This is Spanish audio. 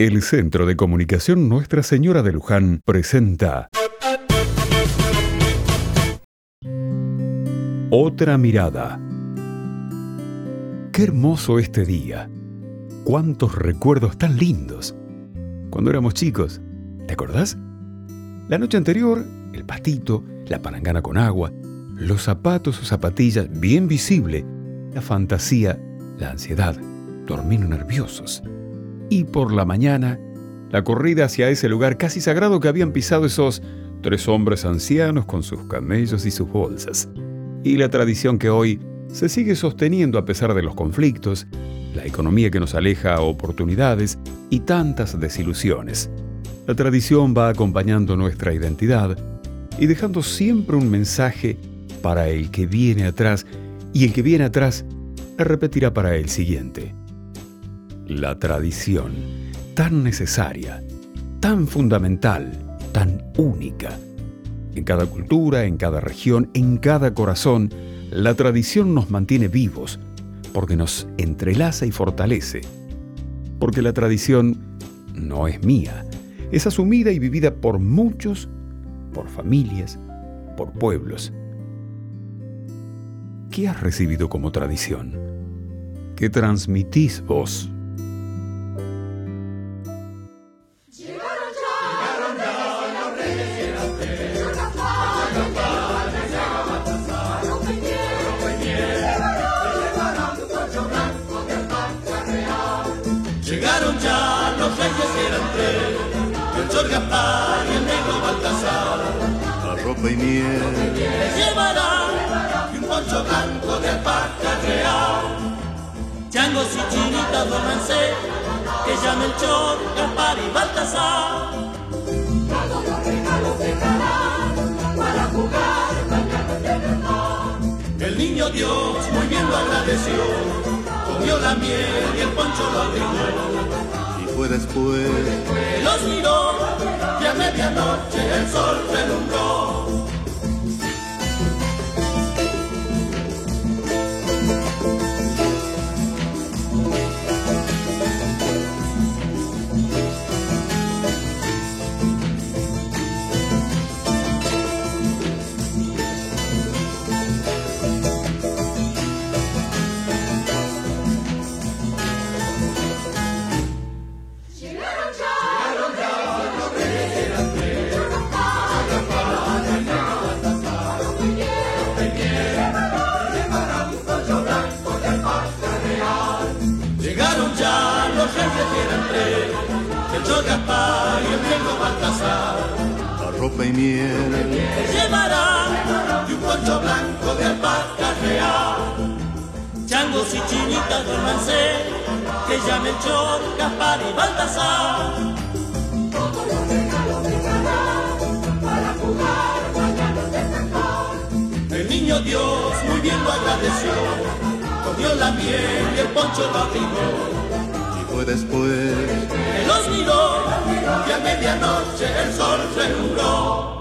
El Centro de Comunicación Nuestra Señora de Luján presenta Otra mirada. Qué hermoso este día. Cuántos recuerdos tan lindos. Cuando éramos chicos, ¿te acordás? La noche anterior, el pastito, la palangana con agua, los zapatos o zapatillas bien visible, la fantasía, la ansiedad, dormir nerviosos y por la mañana, la corrida hacia ese lugar casi sagrado que habían pisado esos tres hombres ancianos con sus camellos y sus bolsas. Y la tradición que hoy se sigue sosteniendo a pesar de los conflictos, la economía que nos aleja a oportunidades y tantas desilusiones. La tradición va acompañando nuestra identidad y dejando siempre un mensaje para el que viene atrás y el que viene atrás repetirá para el siguiente la tradición, tan necesaria, tan fundamental, tan única. En cada cultura, en cada región, en cada corazón, la tradición nos mantiene vivos, porque nos entrelaza y fortalece. Porque la tradición no es mía, es asumida y vivida por muchos, por familias, por pueblos. ¿Qué has recibido como tradición? ¿Qué transmitís vos? Los reyes eran tres, el Chor Gaspar y el negro Baltasar. ropa y miel Les llevarán y un poncho blanco de alpaca real. Changos y chinitas duérmense, que llame el Chor, Gaspar y Baltasar. Todos los regalos dejarán para jugar mañana de verdad. El niño Dios muy bien lo agradeció comió la miel y el poncho lo abrigó. Fue después los miró y a medianoche el sol relumbró. El Gaspar y el viejo Baltasar. La ropa y miel llevarán y un poncho blanco de alpaca real. Changos y chinitas duérmanse, que ya Melchor, Gaspar y Baltasar. Todos los regalos dejarán para jugar mañana de El niño Dios muy bien lo agradeció, comió la miel y el poncho lo abrigó después. Los miró y a medianoche el sol se nubló.